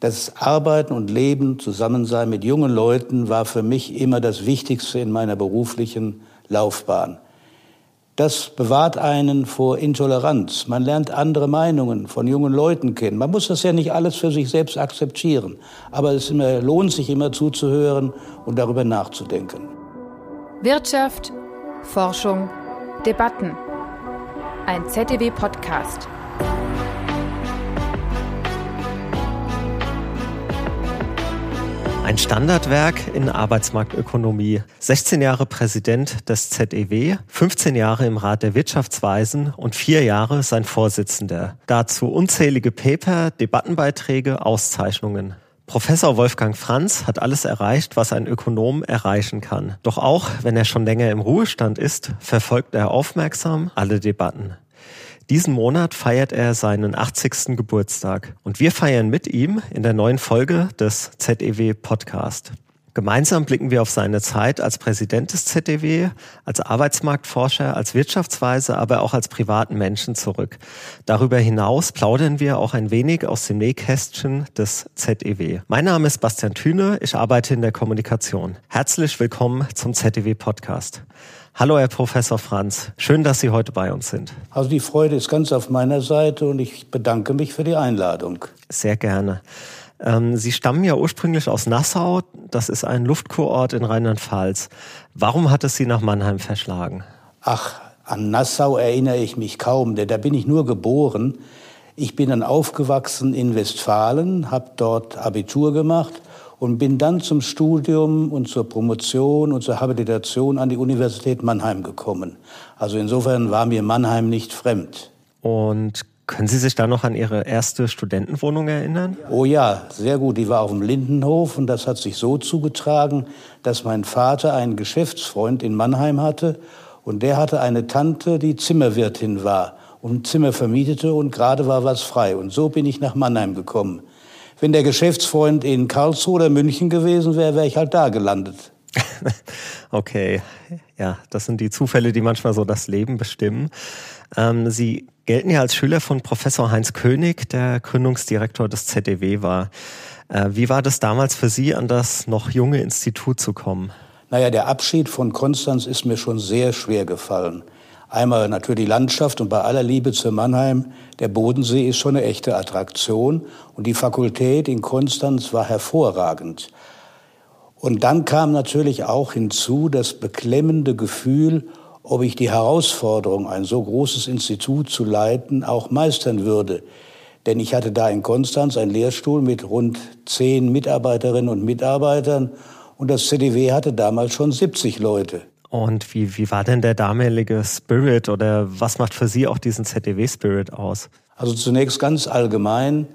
Das Arbeiten und Leben, Zusammensein mit jungen Leuten war für mich immer das Wichtigste in meiner beruflichen Laufbahn. Das bewahrt einen vor Intoleranz. Man lernt andere Meinungen von jungen Leuten kennen. Man muss das ja nicht alles für sich selbst akzeptieren, aber es immer, lohnt sich immer zuzuhören und darüber nachzudenken. Wirtschaft, Forschung, Debatten. Ein ZDW-Podcast. Ein Standardwerk in Arbeitsmarktökonomie. 16 Jahre Präsident des ZEW, 15 Jahre im Rat der Wirtschaftsweisen und vier Jahre sein Vorsitzender. Dazu unzählige Paper, Debattenbeiträge, Auszeichnungen. Professor Wolfgang Franz hat alles erreicht, was ein Ökonom erreichen kann. Doch auch wenn er schon länger im Ruhestand ist, verfolgt er aufmerksam alle Debatten. Diesen Monat feiert er seinen 80. Geburtstag und wir feiern mit ihm in der neuen Folge des ZEW Podcast. Gemeinsam blicken wir auf seine Zeit als Präsident des ZDW, als Arbeitsmarktforscher, als Wirtschaftsweise, aber auch als privaten Menschen zurück. Darüber hinaus plaudern wir auch ein wenig aus dem Nähkästchen des ZEW. Mein Name ist Bastian Thüne, ich arbeite in der Kommunikation. Herzlich willkommen zum ZDW Podcast. Hallo, Herr Professor Franz. Schön, dass Sie heute bei uns sind. Also die Freude ist ganz auf meiner Seite und ich bedanke mich für die Einladung. Sehr gerne. Ähm, Sie stammen ja ursprünglich aus Nassau. Das ist ein Luftkurort in Rheinland-Pfalz. Warum hat es Sie nach Mannheim verschlagen? Ach, an Nassau erinnere ich mich kaum, denn da bin ich nur geboren. Ich bin dann aufgewachsen in Westfalen, habe dort Abitur gemacht und bin dann zum Studium und zur Promotion und zur Habilitation an die Universität Mannheim gekommen. Also insofern war mir Mannheim nicht fremd. Und können Sie sich da noch an Ihre erste Studentenwohnung erinnern? Oh ja, sehr gut. Die war auf dem Lindenhof und das hat sich so zugetragen, dass mein Vater einen Geschäftsfreund in Mannheim hatte und der hatte eine Tante, die Zimmerwirtin war und Zimmer vermietete und gerade war was frei. Und so bin ich nach Mannheim gekommen. Wenn der Geschäftsfreund in Karlsruhe oder München gewesen wäre, wäre ich halt da gelandet. okay, ja, das sind die Zufälle, die manchmal so das Leben bestimmen. Ähm, Sie gelten ja als Schüler von Professor Heinz König, der Gründungsdirektor des ZDW war. Äh, wie war das damals für Sie, an das noch junge Institut zu kommen? Naja, der Abschied von Konstanz ist mir schon sehr schwer gefallen. Einmal natürlich die Landschaft und bei aller Liebe zu Mannheim, der Bodensee ist schon eine echte Attraktion und die Fakultät in Konstanz war hervorragend. Und dann kam natürlich auch hinzu das beklemmende Gefühl, ob ich die Herausforderung, ein so großes Institut zu leiten, auch meistern würde. Denn ich hatte da in Konstanz einen Lehrstuhl mit rund zehn Mitarbeiterinnen und Mitarbeitern und das CDW hatte damals schon 70 Leute. Und wie, wie war denn der damalige Spirit oder was macht für Sie auch diesen ZDW-Spirit aus? Also zunächst ganz allgemein,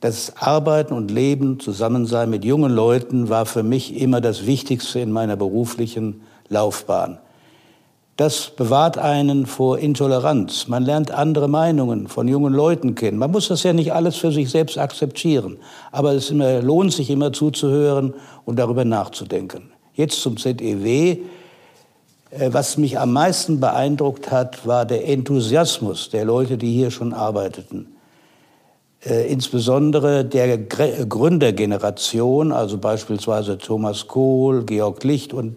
das Arbeiten und Leben, Zusammensein mit jungen Leuten war für mich immer das Wichtigste in meiner beruflichen Laufbahn. Das bewahrt einen vor Intoleranz. Man lernt andere Meinungen von jungen Leuten kennen. Man muss das ja nicht alles für sich selbst akzeptieren, aber es immer, lohnt sich immer zuzuhören und darüber nachzudenken. Jetzt zum ZEW. Äh, was mich am meisten beeindruckt hat, war der Enthusiasmus der Leute, die hier schon arbeiteten. Äh, insbesondere der Gründergeneration, also beispielsweise Thomas Kohl, Georg Licht und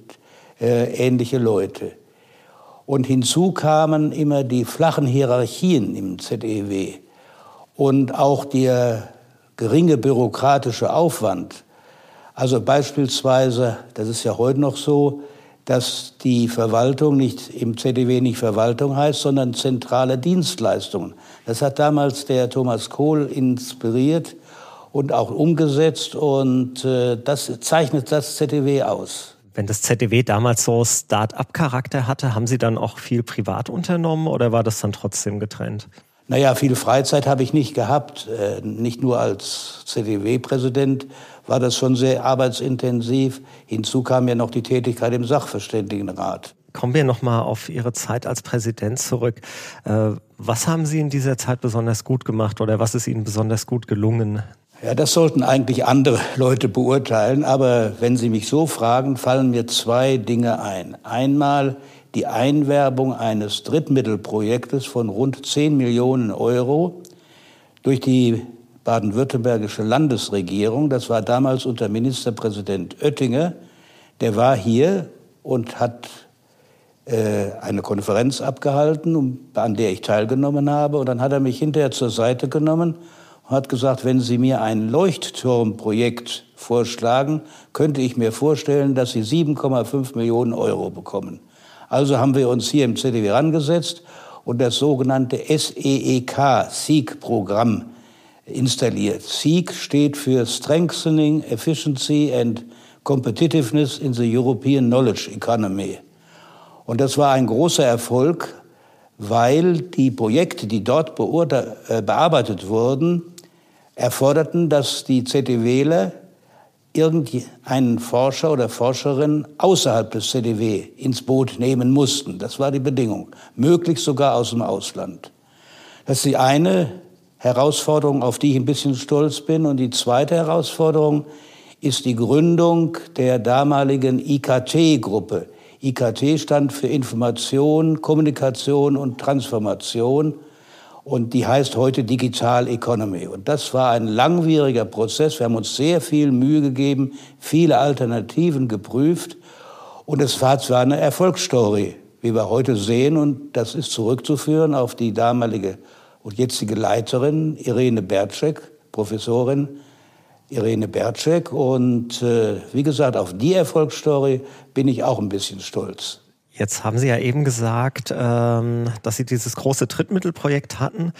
äh, ähnliche Leute. Und hinzu kamen immer die flachen Hierarchien im ZEW und auch der geringe bürokratische Aufwand. Also beispielsweise, das ist ja heute noch so, dass die Verwaltung nicht im ZDW nicht Verwaltung heißt, sondern zentrale Dienstleistungen. Das hat damals der Thomas Kohl inspiriert und auch umgesetzt und äh, das zeichnet das ZDW aus. Wenn das ZDW damals so Start-up-Charakter hatte, haben Sie dann auch viel privat unternommen oder war das dann trotzdem getrennt? Naja, viel Freizeit habe ich nicht gehabt. Äh, nicht nur als ZDW-Präsident war das schon sehr arbeitsintensiv. Hinzu kam ja noch die Tätigkeit im Sachverständigenrat. Kommen wir nochmal auf Ihre Zeit als Präsident zurück. Äh, was haben Sie in dieser Zeit besonders gut gemacht oder was ist Ihnen besonders gut gelungen? Ja, das sollten eigentlich andere Leute beurteilen. Aber wenn Sie mich so fragen, fallen mir zwei Dinge ein. Einmal die Einwerbung eines Drittmittelprojektes von rund 10 Millionen Euro durch die baden-württembergische Landesregierung, das war damals unter Ministerpräsident Oettinger, der war hier und hat äh, eine Konferenz abgehalten, an der ich teilgenommen habe. Und dann hat er mich hinterher zur Seite genommen und hat gesagt, wenn Sie mir ein Leuchtturmprojekt vorschlagen, könnte ich mir vorstellen, dass Sie 7,5 Millionen Euro bekommen. Also haben wir uns hier im ZDW rangesetzt und das sogenannte SEEK, SEEK-Programm installiert. SEEK steht für Strengthening Efficiency and Competitiveness in the European Knowledge Economy. Und das war ein großer Erfolg, weil die Projekte, die dort äh, bearbeitet wurden, erforderten, dass die ZDWler irgendeinen Forscher oder Forscherin außerhalb des ZDW ins Boot nehmen mussten. Das war die Bedingung. Möglichst sogar aus dem Ausland. Das ist die eine Herausforderung, auf die ich ein bisschen stolz bin. Und die zweite Herausforderung ist die Gründung der damaligen IKT-Gruppe. IKT stand für Information, Kommunikation und Transformation und die heißt heute Digital Economy. Und das war ein langwieriger Prozess. Wir haben uns sehr viel Mühe gegeben, viele Alternativen geprüft und es war zwar eine Erfolgsstory, wie wir heute sehen, und das ist zurückzuführen auf die damalige und jetzige Leiterin Irene Bertschek, Professorin Irene Bertschek. Und äh, wie gesagt, auf die Erfolgsstory bin ich auch ein bisschen stolz. Jetzt haben Sie ja eben gesagt, ähm, dass Sie dieses große Trittmittelprojekt hatten.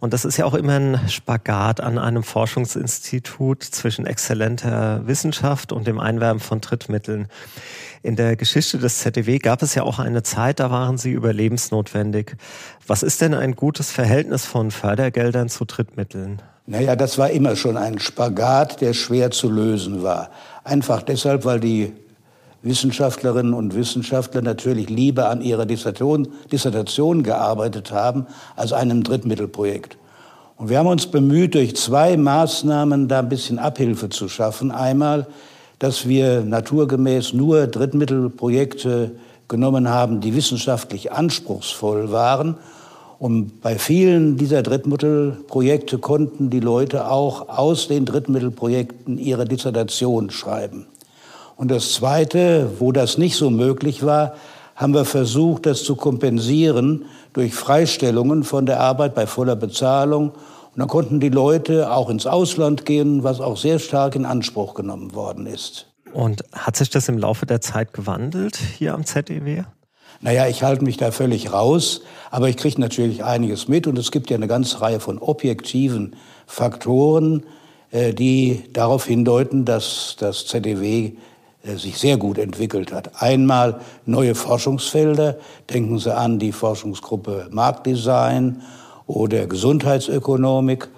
Und das ist ja auch immer ein Spagat an einem Forschungsinstitut zwischen exzellenter Wissenschaft und dem Einwerben von Trittmitteln. In der Geschichte des ZDW gab es ja auch eine Zeit, da waren Sie überlebensnotwendig. Was ist denn ein gutes Verhältnis von Fördergeldern zu Trittmitteln? Naja, das war immer schon ein Spagat, der schwer zu lösen war. Einfach deshalb, weil die Wissenschaftlerinnen und Wissenschaftler natürlich lieber an ihrer Dissertation, Dissertation gearbeitet haben als einem Drittmittelprojekt. Und wir haben uns bemüht, durch zwei Maßnahmen da ein bisschen Abhilfe zu schaffen. Einmal, dass wir naturgemäß nur Drittmittelprojekte genommen haben, die wissenschaftlich anspruchsvoll waren. Und bei vielen dieser Drittmittelprojekte konnten die Leute auch aus den Drittmittelprojekten ihre Dissertation schreiben. Und das Zweite, wo das nicht so möglich war, haben wir versucht, das zu kompensieren durch Freistellungen von der Arbeit bei voller Bezahlung. Und dann konnten die Leute auch ins Ausland gehen, was auch sehr stark in Anspruch genommen worden ist. Und hat sich das im Laufe der Zeit gewandelt hier am ZEW? Naja, ich halte mich da völlig raus, aber ich kriege natürlich einiges mit und es gibt ja eine ganze Reihe von objektiven Faktoren, äh, die darauf hindeuten, dass das ZDW äh, sich sehr gut entwickelt hat. Einmal neue Forschungsfelder, denken Sie an die Forschungsgruppe Marktdesign oder Gesundheitsökonomik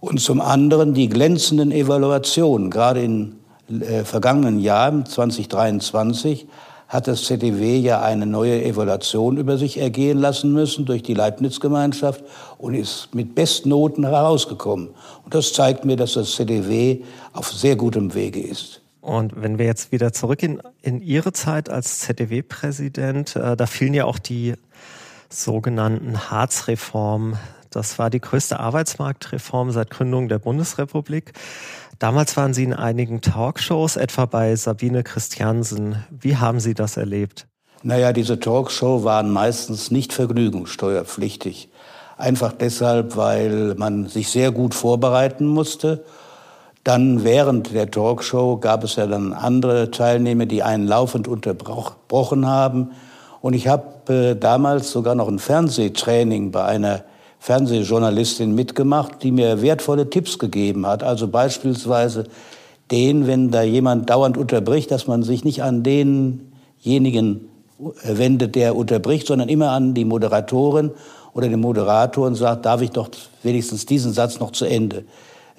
und zum anderen die glänzenden Evaluationen. Gerade in äh, vergangenen Jahren, 2023, hat das ZDW ja eine neue Evaluation über sich ergehen lassen müssen durch die Leibniz-Gemeinschaft und ist mit Bestnoten herausgekommen. Und das zeigt mir, dass das ZDW auf sehr gutem Wege ist. Und wenn wir jetzt wieder zurückgehen in Ihre Zeit als ZDW-Präsident, äh, da fielen ja auch die sogenannten Harz-Reformen. Das war die größte Arbeitsmarktreform seit Gründung der Bundesrepublik. Damals waren Sie in einigen Talkshows, etwa bei Sabine Christiansen. Wie haben Sie das erlebt? Naja, diese Talkshow waren meistens nicht vergnügungssteuerpflichtig. Einfach deshalb, weil man sich sehr gut vorbereiten musste dann während der Talkshow gab es ja dann andere Teilnehmer, die einen laufend unterbrochen haben. Und ich habe äh, damals sogar noch ein Fernsehtraining bei einer Fernsehjournalistin mitgemacht, die mir wertvolle Tipps gegeben hat. Also beispielsweise den, wenn da jemand dauernd unterbricht, dass man sich nicht an denjenigen äh, wendet, der unterbricht, sondern immer an die Moderatorin oder den Moderator und sagt, darf ich doch wenigstens diesen Satz noch zu Ende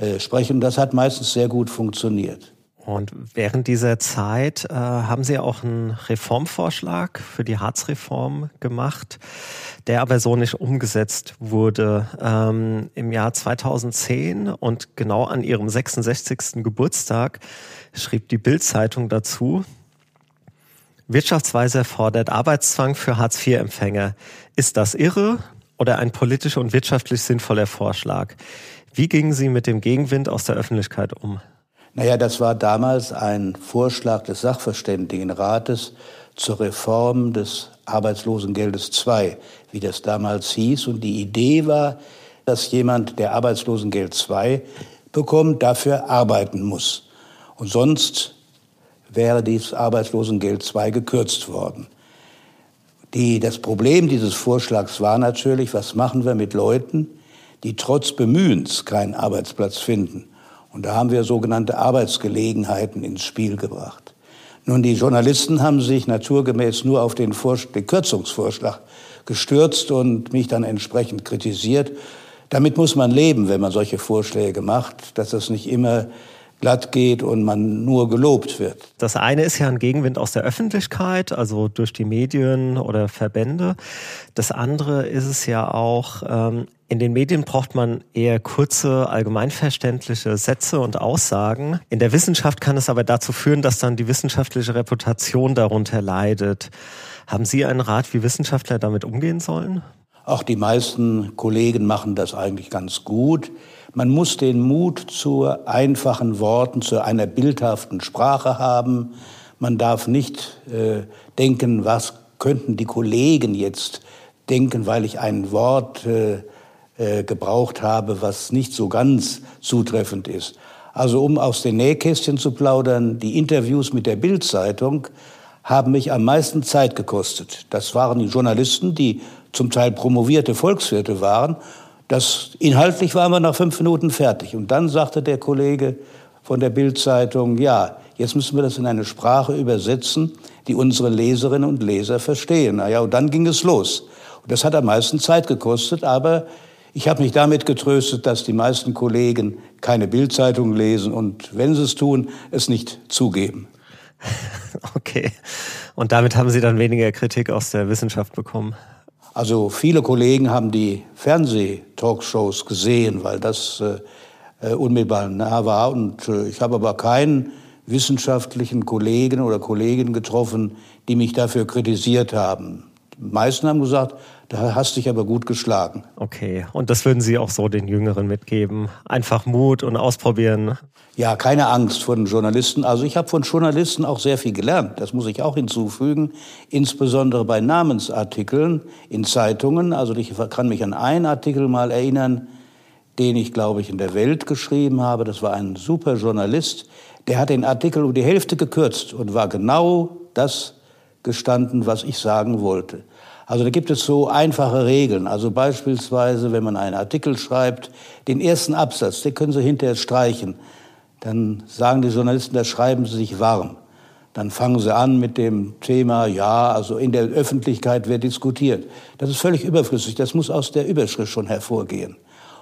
äh, sprechen. Das hat meistens sehr gut funktioniert. Und während dieser Zeit äh, haben Sie auch einen Reformvorschlag für die Harzreform gemacht, der aber so nicht umgesetzt wurde. Ähm, Im Jahr 2010 und genau an Ihrem 66. Geburtstag schrieb die Bild-Zeitung dazu, Wirtschaftsweise fordert Arbeitszwang für Hartz-IV-Empfänger. Ist das irre oder ein politisch und wirtschaftlich sinnvoller Vorschlag? Wie gingen Sie mit dem Gegenwind aus der Öffentlichkeit um? Naja, das war damals ein Vorschlag des Sachverständigenrates zur Reform des Arbeitslosengeldes II, wie das damals hieß. Und die Idee war, dass jemand, der Arbeitslosengeld II bekommt, dafür arbeiten muss. Und sonst wäre dieses Arbeitslosengeld II gekürzt worden. Die, das Problem dieses Vorschlags war natürlich, was machen wir mit Leuten, die trotz Bemühens keinen Arbeitsplatz finden. Und da haben wir sogenannte Arbeitsgelegenheiten ins Spiel gebracht. Nun, die Journalisten haben sich naturgemäß nur auf den, Vor den Kürzungsvorschlag gestürzt und mich dann entsprechend kritisiert. Damit muss man leben, wenn man solche Vorschläge macht, dass das nicht immer glatt geht und man nur gelobt wird. Das eine ist ja ein Gegenwind aus der Öffentlichkeit, also durch die Medien oder Verbände. Das andere ist es ja auch, ähm, in den Medien braucht man eher kurze, allgemeinverständliche Sätze und Aussagen. In der Wissenschaft kann es aber dazu führen, dass dann die wissenschaftliche Reputation darunter leidet. Haben Sie einen Rat, wie Wissenschaftler damit umgehen sollen? Auch die meisten Kollegen machen das eigentlich ganz gut. Man muss den Mut zu einfachen Worten, zu einer bildhaften Sprache haben. Man darf nicht äh, denken, was könnten die Kollegen jetzt denken, weil ich ein Wort äh, äh, gebraucht habe, was nicht so ganz zutreffend ist. Also um aus den Nähkästchen zu plaudern, die Interviews mit der Bildzeitung haben mich am meisten Zeit gekostet. Das waren die Journalisten, die zum Teil promovierte Volkswirte waren. Das inhaltlich waren wir nach fünf Minuten fertig. Und dann sagte der Kollege von der Bildzeitung, ja, jetzt müssen wir das in eine Sprache übersetzen, die unsere Leserinnen und Leser verstehen. Na ja, und dann ging es los. Und das hat am meisten Zeit gekostet, aber ich habe mich damit getröstet, dass die meisten Kollegen keine Bildzeitung lesen und wenn sie es tun, es nicht zugeben. Okay. Und damit haben Sie dann weniger Kritik aus der Wissenschaft bekommen? Also viele Kollegen haben die Fernsehtalkshows gesehen, weil das äh, äh, unmittelbar nah war. Und äh, ich habe aber keinen wissenschaftlichen Kollegen oder Kolleginnen getroffen, die mich dafür kritisiert haben. Meisten haben gesagt, da hast dich aber gut geschlagen. Okay, und das würden Sie auch so den Jüngeren mitgeben? Einfach Mut und ausprobieren? Ja, keine Angst vor den Journalisten. Also ich habe von Journalisten auch sehr viel gelernt. Das muss ich auch hinzufügen. Insbesondere bei Namensartikeln in Zeitungen. Also ich kann mich an einen Artikel mal erinnern, den ich, glaube ich, in der Welt geschrieben habe. Das war ein super Journalist. Der hat den Artikel um die Hälfte gekürzt und war genau das gestanden, was ich sagen wollte. Also da gibt es so einfache Regeln. Also beispielsweise, wenn man einen Artikel schreibt, den ersten Absatz, den können Sie hinterher streichen. Dann sagen die Journalisten, da schreiben Sie sich warm. Dann fangen sie an mit dem Thema, ja, also in der Öffentlichkeit wird diskutiert. Das ist völlig überflüssig. Das muss aus der Überschrift schon hervorgehen.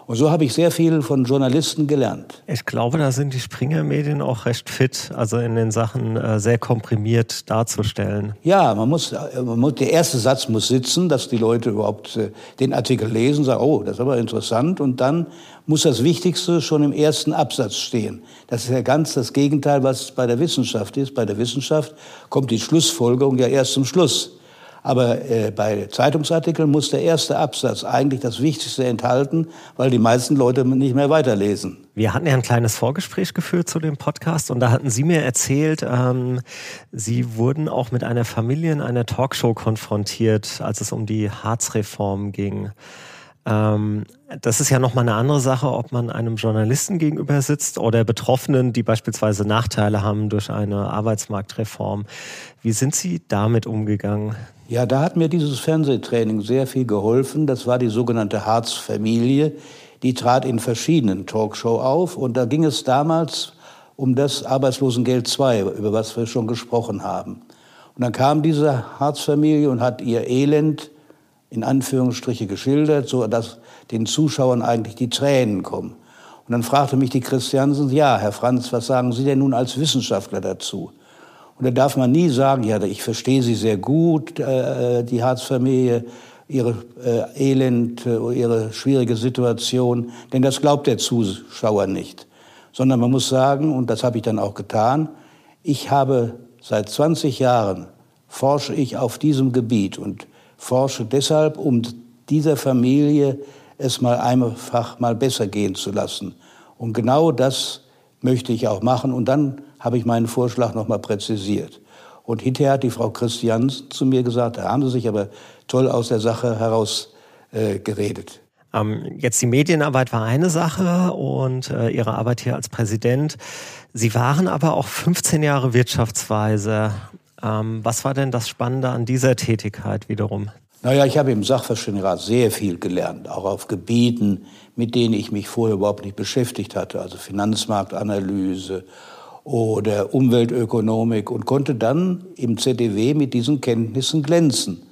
Und so habe ich sehr viel von Journalisten gelernt. Ich glaube, da sind die Springer-Medien auch recht fit, also in den Sachen äh, sehr komprimiert darzustellen. Ja, man muss, man muss, der erste Satz muss sitzen, dass die Leute überhaupt äh, den Artikel lesen, sagen, oh, das ist aber interessant. Und dann muss das Wichtigste schon im ersten Absatz stehen. Das ist ja ganz das Gegenteil, was bei der Wissenschaft ist. Bei der Wissenschaft kommt die Schlussfolgerung ja erst zum Schluss. Aber äh, bei Zeitungsartikeln muss der erste Absatz eigentlich das Wichtigste enthalten, weil die meisten Leute nicht mehr weiterlesen. Wir hatten ja ein kleines Vorgespräch geführt zu dem Podcast und da hatten Sie mir erzählt, ähm, Sie wurden auch mit einer Familie in einer Talkshow konfrontiert, als es um die Harzreform ging. Ähm, das ist ja nochmal eine andere Sache, ob man einem Journalisten gegenüber sitzt oder Betroffenen, die beispielsweise Nachteile haben durch eine Arbeitsmarktreform. Wie sind Sie damit umgegangen? Ja, da hat mir dieses Fernsehtraining sehr viel geholfen. Das war die sogenannte Harz-Familie. Die trat in verschiedenen Talkshows auf und da ging es damals um das Arbeitslosengeld II, über was wir schon gesprochen haben. Und dann kam diese Harz-Familie und hat ihr Elend in Anführungsstriche geschildert, so dass den Zuschauern eigentlich die Tränen kommen. Und dann fragte mich die Christiansen, ja, Herr Franz, was sagen Sie denn nun als Wissenschaftler dazu? Und da darf man nie sagen, ja, ich verstehe Sie sehr gut, äh, die Harzfamilie, ihre äh, Elend, äh, ihre schwierige Situation, denn das glaubt der Zuschauer nicht. Sondern man muss sagen, und das habe ich dann auch getan, ich habe seit 20 Jahren forsche ich auf diesem Gebiet und forsche deshalb, um dieser Familie es mal einfach mal besser gehen zu lassen. Und genau das möchte ich auch machen. Und dann habe ich meinen Vorschlag noch mal präzisiert. Und hinterher hat die Frau Christians zu mir gesagt, da haben Sie sich aber toll aus der Sache heraus äh, geredet. Ähm, jetzt die Medienarbeit war eine Sache und äh, Ihre Arbeit hier als Präsident. Sie waren aber auch 15 Jahre Wirtschaftsweise. Ähm, was war denn das Spannende an dieser Tätigkeit wiederum? Naja, ich habe im Sachverständigenrat sehr viel gelernt, auch auf Gebieten, mit denen ich mich vorher überhaupt nicht beschäftigt hatte, also Finanzmarktanalyse oder Umweltökonomik und konnte dann im ZDW mit diesen Kenntnissen glänzen.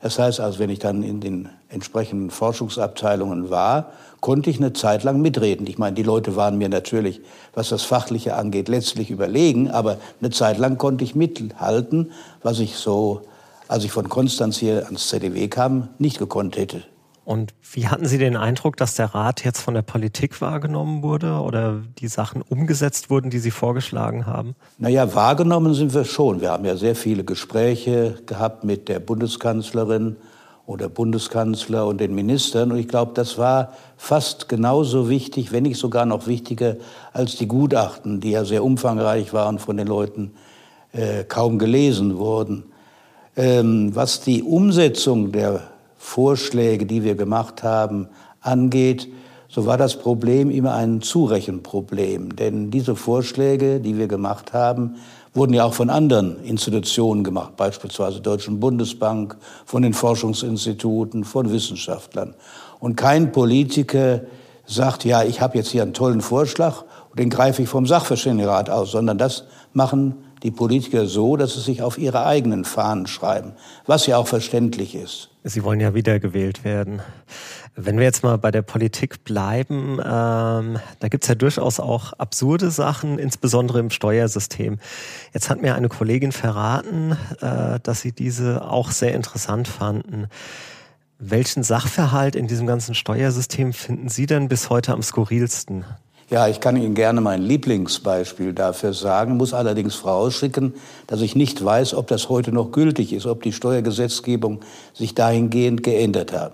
Das heißt also, wenn ich dann in den entsprechenden Forschungsabteilungen war, konnte ich eine Zeit lang mitreden. Ich meine, die Leute waren mir natürlich, was das Fachliche angeht, letztlich überlegen, aber eine Zeit lang konnte ich mithalten, was ich so, als ich von Konstanz hier ans ZDW kam, nicht gekonnt hätte. Und wie hatten Sie den Eindruck, dass der Rat jetzt von der Politik wahrgenommen wurde oder die Sachen umgesetzt wurden, die Sie vorgeschlagen haben? Naja, wahrgenommen sind wir schon. Wir haben ja sehr viele Gespräche gehabt mit der Bundeskanzlerin oder Bundeskanzler und den Ministern. Und ich glaube, das war fast genauso wichtig, wenn nicht sogar noch wichtiger als die Gutachten, die ja sehr umfangreich waren, von den Leuten äh, kaum gelesen wurden. Ähm, was die Umsetzung der Vorschläge, die wir gemacht haben, angeht, so war das Problem immer ein Zurechenproblem. Denn diese Vorschläge, die wir gemacht haben, wurden ja auch von anderen Institutionen gemacht, beispielsweise Deutschen Bundesbank, von den Forschungsinstituten, von Wissenschaftlern. Und kein Politiker sagt, ja, ich habe jetzt hier einen tollen Vorschlag und den greife ich vom Sachverständigenrat aus, sondern das machen die Politiker so, dass sie sich auf ihre eigenen Fahnen schreiben, was ja auch verständlich ist. Sie wollen ja wiedergewählt werden. Wenn wir jetzt mal bei der Politik bleiben, ähm, da gibt's ja durchaus auch absurde Sachen, insbesondere im Steuersystem. Jetzt hat mir eine Kollegin verraten, äh, dass sie diese auch sehr interessant fanden. Welchen Sachverhalt in diesem ganzen Steuersystem finden Sie denn bis heute am skurrilsten? Ja, ich kann Ihnen gerne mein Lieblingsbeispiel dafür sagen, muss allerdings vorausschicken, dass ich nicht weiß, ob das heute noch gültig ist, ob die Steuergesetzgebung sich dahingehend geändert hat.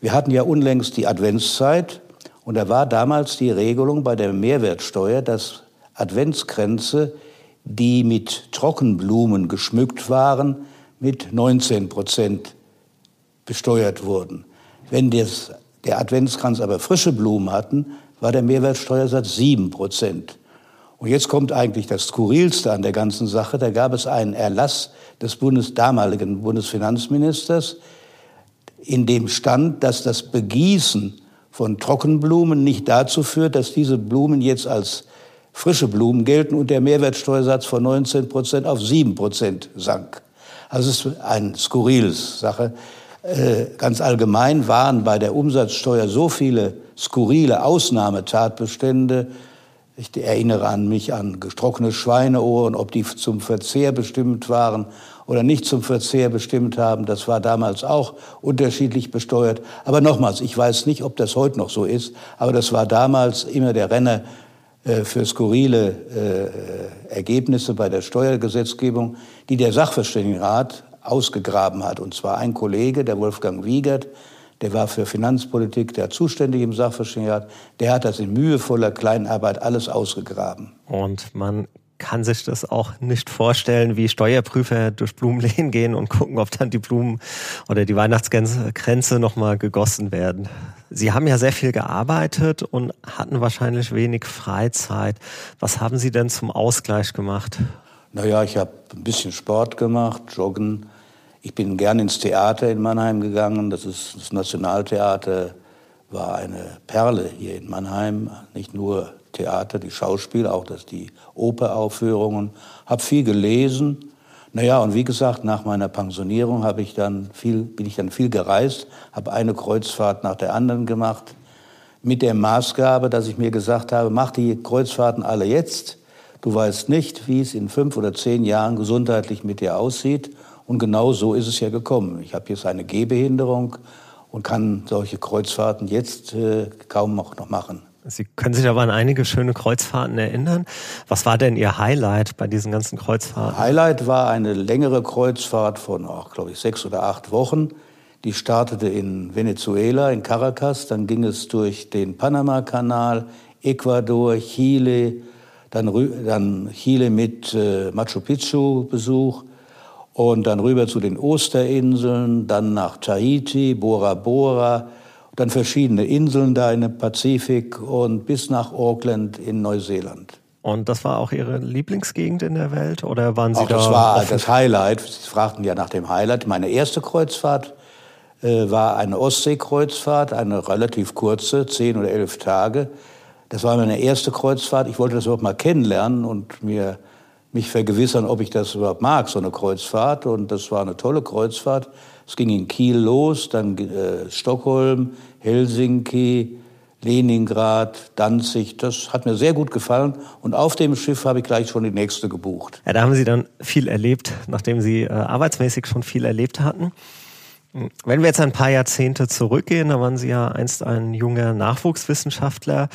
Wir hatten ja unlängst die Adventszeit und da war damals die Regelung bei der Mehrwertsteuer, dass Adventskränze, die mit Trockenblumen geschmückt waren, mit 19 Prozent besteuert wurden. Wenn das, der Adventskranz aber frische Blumen hatten, war der Mehrwertsteuersatz 7 Prozent. Und jetzt kommt eigentlich das Skurrilste an der ganzen Sache. Da gab es einen Erlass des Bundes, damaligen Bundesfinanzministers, in dem stand, dass das Begießen von Trockenblumen nicht dazu führt, dass diese Blumen jetzt als frische Blumen gelten und der Mehrwertsteuersatz von 19 Prozent auf 7 Prozent sank. Also es ist eine skurrile Sache. Äh, ganz allgemein waren bei der Umsatzsteuer so viele skurrile Ausnahmetatbestände. Ich erinnere an mich an getrocknete Schweineohren, ob die zum Verzehr bestimmt waren oder nicht zum Verzehr bestimmt haben. Das war damals auch unterschiedlich besteuert. Aber nochmals, ich weiß nicht, ob das heute noch so ist, aber das war damals immer der Renner äh, für skurrile äh, Ergebnisse bei der Steuergesetzgebung, die der Sachverständigenrat ausgegraben hat. Und zwar ein Kollege, der Wolfgang Wiegert, der war für Finanzpolitik der zuständig im Sachverständigenrat, der hat das in mühevoller Kleinarbeit alles ausgegraben. Und man kann sich das auch nicht vorstellen, wie Steuerprüfer durch Blumenlehen gehen und gucken, ob dann die Blumen oder die Weihnachtsgrenze nochmal gegossen werden. Sie haben ja sehr viel gearbeitet und hatten wahrscheinlich wenig Freizeit. Was haben Sie denn zum Ausgleich gemacht? Naja, ich habe ein bisschen Sport gemacht, Joggen, ich bin gern ins Theater in Mannheim gegangen. Das ist das Nationaltheater war eine Perle hier in Mannheim. Nicht nur Theater, die Schauspiel, auch das die Operaufführungen. Hab viel gelesen. Naja, und wie gesagt, nach meiner Pensionierung habe ich dann viel, bin ich dann viel gereist, habe eine Kreuzfahrt nach der anderen gemacht, mit der Maßgabe, dass ich mir gesagt habe, mach die Kreuzfahrten alle jetzt. Du weißt nicht, wie es in fünf oder zehn Jahren gesundheitlich mit dir aussieht. Und genau so ist es ja gekommen. Ich habe jetzt eine Gehbehinderung und kann solche Kreuzfahrten jetzt äh, kaum noch, noch machen. Sie können sich aber an einige schöne Kreuzfahrten erinnern. Was war denn Ihr Highlight bei diesen ganzen Kreuzfahrten? Highlight war eine längere Kreuzfahrt von, glaube ich, sechs oder acht Wochen. Die startete in Venezuela, in Caracas, dann ging es durch den Panama-Kanal, Ecuador, Chile, dann, dann Chile mit äh, Machu Picchu-Besuch und dann rüber zu den Osterinseln, dann nach Tahiti, Bora Bora, dann verschiedene Inseln da in dem Pazifik und bis nach Auckland in Neuseeland. Und das war auch Ihre Lieblingsgegend in der Welt oder waren Sie auch da? Das war offen? das Highlight. Sie fragten ja nach dem Highlight. Meine erste Kreuzfahrt äh, war eine Ostseekreuzfahrt, eine relativ kurze, zehn oder elf Tage. Das war meine erste Kreuzfahrt. Ich wollte das überhaupt mal kennenlernen und mir mich vergewissern, ob ich das überhaupt mag, so eine Kreuzfahrt. Und das war eine tolle Kreuzfahrt. Es ging in Kiel los, dann äh, Stockholm, Helsinki, Leningrad, Danzig. Das hat mir sehr gut gefallen. Und auf dem Schiff habe ich gleich schon die nächste gebucht. Ja, da haben Sie dann viel erlebt, nachdem Sie äh, arbeitsmäßig schon viel erlebt hatten. Wenn wir jetzt ein paar Jahrzehnte zurückgehen, da waren Sie ja einst ein junger Nachwuchswissenschaftler.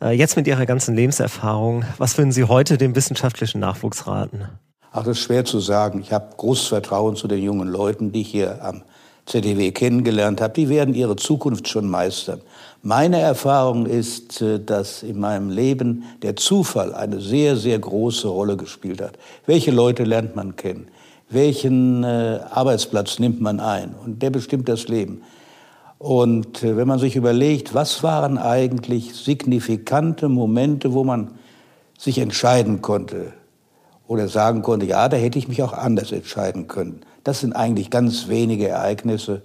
Äh, jetzt mit Ihrer ganzen Lebenserfahrung, was würden Sie heute dem wissenschaftlichen Nachwuchs raten? Ach, das ist schwer zu sagen. Ich habe großes Vertrauen zu den jungen Leuten, die ich hier am ZDW kennengelernt habe. Die werden ihre Zukunft schon meistern. Meine Erfahrung ist, äh, dass in meinem Leben der Zufall eine sehr, sehr große Rolle gespielt hat. Welche Leute lernt man kennen? Welchen äh, Arbeitsplatz nimmt man ein. Und der bestimmt das Leben. Und äh, wenn man sich überlegt, was waren eigentlich signifikante Momente, wo man sich entscheiden konnte oder sagen konnte, ja, da hätte ich mich auch anders entscheiden können. Das sind eigentlich ganz wenige Ereignisse.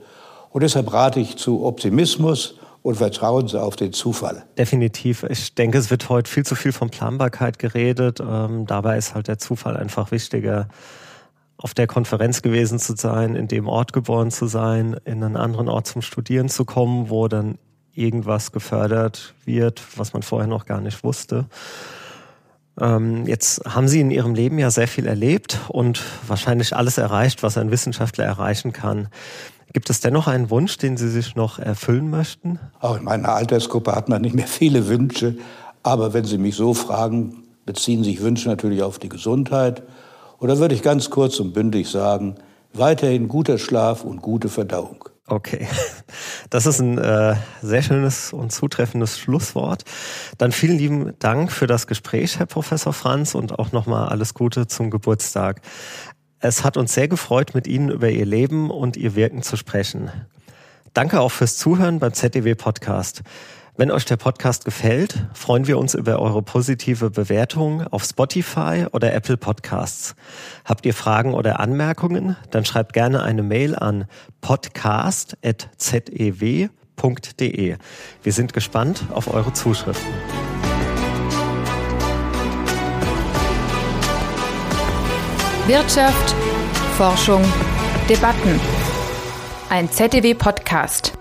Und deshalb rate ich zu Optimismus und vertrauen Sie auf den Zufall. Definitiv. Ich denke, es wird heute viel zu viel von Planbarkeit geredet. Ähm, dabei ist halt der Zufall einfach wichtiger auf der Konferenz gewesen zu sein, in dem Ort geboren zu sein, in einen anderen Ort zum Studieren zu kommen, wo dann irgendwas gefördert wird, was man vorher noch gar nicht wusste. Ähm, jetzt haben Sie in Ihrem Leben ja sehr viel erlebt und wahrscheinlich alles erreicht, was ein Wissenschaftler erreichen kann. Gibt es dennoch einen Wunsch, den Sie sich noch erfüllen möchten? Auch in meiner Altersgruppe hat man nicht mehr viele Wünsche. Aber wenn Sie mich so fragen, beziehen sich Wünsche natürlich auf die Gesundheit oder würde ich ganz kurz und bündig sagen, weiterhin guter Schlaf und gute Verdauung. Okay, das ist ein äh, sehr schönes und zutreffendes Schlusswort. Dann vielen lieben Dank für das Gespräch, Herr Professor Franz, und auch nochmal alles Gute zum Geburtstag. Es hat uns sehr gefreut, mit Ihnen über Ihr Leben und Ihr Wirken zu sprechen. Danke auch fürs Zuhören beim ZDW Podcast. Wenn euch der Podcast gefällt, freuen wir uns über eure positive Bewertung auf Spotify oder Apple Podcasts. Habt ihr Fragen oder Anmerkungen, dann schreibt gerne eine Mail an podcast.zew.de. Wir sind gespannt auf eure Zuschriften. Wirtschaft, Forschung, Debatten. Ein ZDW-Podcast.